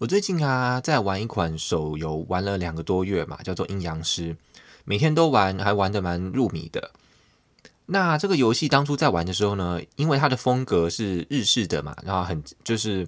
我最近啊，在玩一款手游，玩了两个多月嘛，叫做《阴阳师》，每天都玩，还玩得蛮入迷的。那这个游戏当初在玩的时候呢，因为它的风格是日式的嘛，然后很就是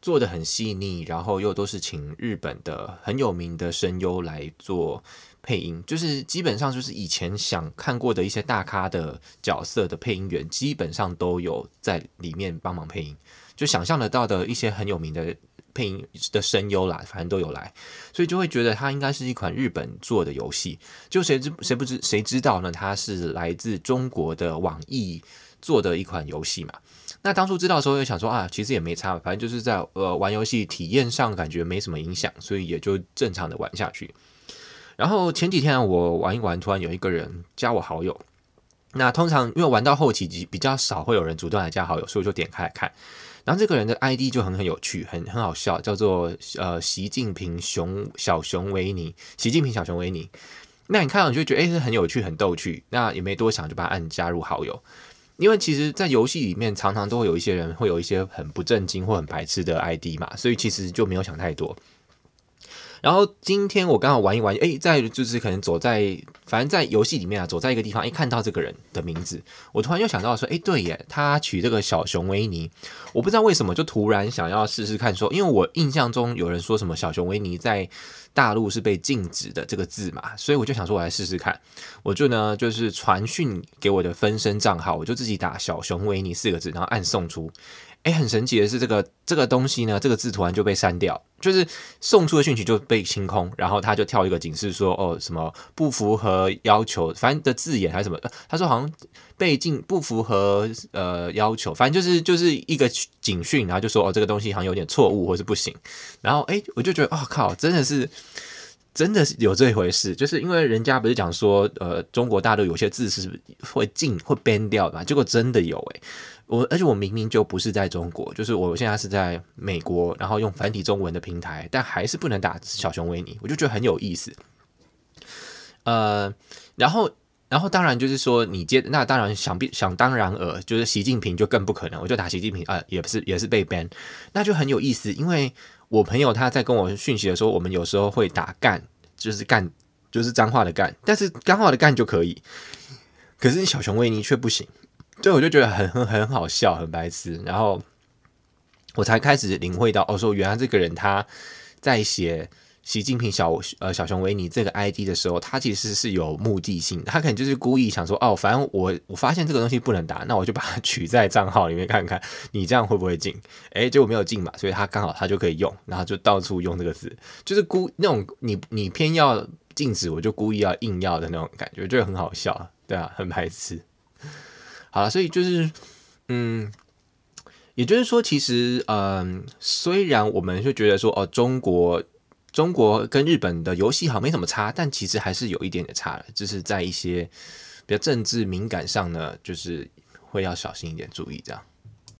做得很细腻，然后又都是请日本的很有名的声优来做配音，就是基本上就是以前想看过的一些大咖的角色的配音员，基本上都有在里面帮忙配音，就想象得到的一些很有名的。配音的声优啦，反正都有来，所以就会觉得它应该是一款日本做的游戏。就谁知谁不知谁知道呢？它是来自中国的网易做的一款游戏嘛。那当初知道的时候，就想说啊，其实也没差，反正就是在呃玩游戏体验上感觉没什么影响，所以也就正常的玩下去。然后前几天我玩一玩，突然有一个人加我好友。那通常因为玩到后期比较少会有人主动来加好友，所以我就点开来看。然后这个人的 ID 就很很有趣，很很好笑，叫做呃习近平熊小熊维尼，习近平小熊维尼。那你看到你就觉得诶是很有趣，很逗趣。那也没多想就把他按加入好友，因为其实，在游戏里面常常都会有一些人会有一些很不正经或很白痴的 ID 嘛，所以其实就没有想太多。然后今天我刚好玩一玩，诶，在就是可能走在，反正在游戏里面啊，走在一个地方，一看到这个人的名字，我突然又想到说，诶，对耶，他取这个小熊维尼，我不知道为什么就突然想要试试看说，说因为我印象中有人说什么小熊维尼在大陆是被禁止的这个字嘛，所以我就想说，我来试试看，我就呢就是传讯给我的分身账号，我就自己打小熊维尼四个字，然后按送出。哎，很神奇的是，这个这个东西呢，这个字突然就被删掉，就是送出的讯息就被清空，然后他就跳一个警示说，哦，什么不符合要求，反正的字眼还是什么，他说好像被禁不符合呃要求，反正就是就是一个警讯，然后就说哦，这个东西好像有点错误或是不行，然后哎，我就觉得哦靠，真的是真的是有这一回事，就是因为人家不是讲说，呃，中国大陆有些字是会禁会 ban 掉的嘛，结果真的有哎。我而且我明明就不是在中国，就是我现在是在美国，然后用繁体中文的平台，但还是不能打小熊维尼，我就觉得很有意思。呃，然后，然后当然就是说你接，那当然想必想当然尔，就是习近平就更不可能，我就打习近平啊，呃，也不是也是被 ban，那就很有意思，因为我朋友他在跟我讯息的时候，我们有时候会打干，就是干就是脏话的干，但是干话的干就可以，可是小熊维尼却不行。对，我就觉得很很很好笑，很白痴，然后我才开始领会到，哦，说原来这个人他在写习近平小呃小熊维尼这个 ID 的时候，他其实是有目的性，他可能就是故意想说，哦，反正我我发现这个东西不能打，那我就把它取在账号里面看看，你这样会不会进？诶，结果没有进嘛，所以他刚好他就可以用，然后就到处用这个字，就是故那种你你偏要禁止，我就故意要硬要的那种感觉，就很好笑，对啊，很排斥。好了，所以就是，嗯，也就是说，其实，嗯，虽然我们就觉得说，哦，中国，中国跟日本的游戏好像没什么差，但其实还是有一点点差的，就是在一些比较政治敏感上呢，就是会要小心一点，注意这样。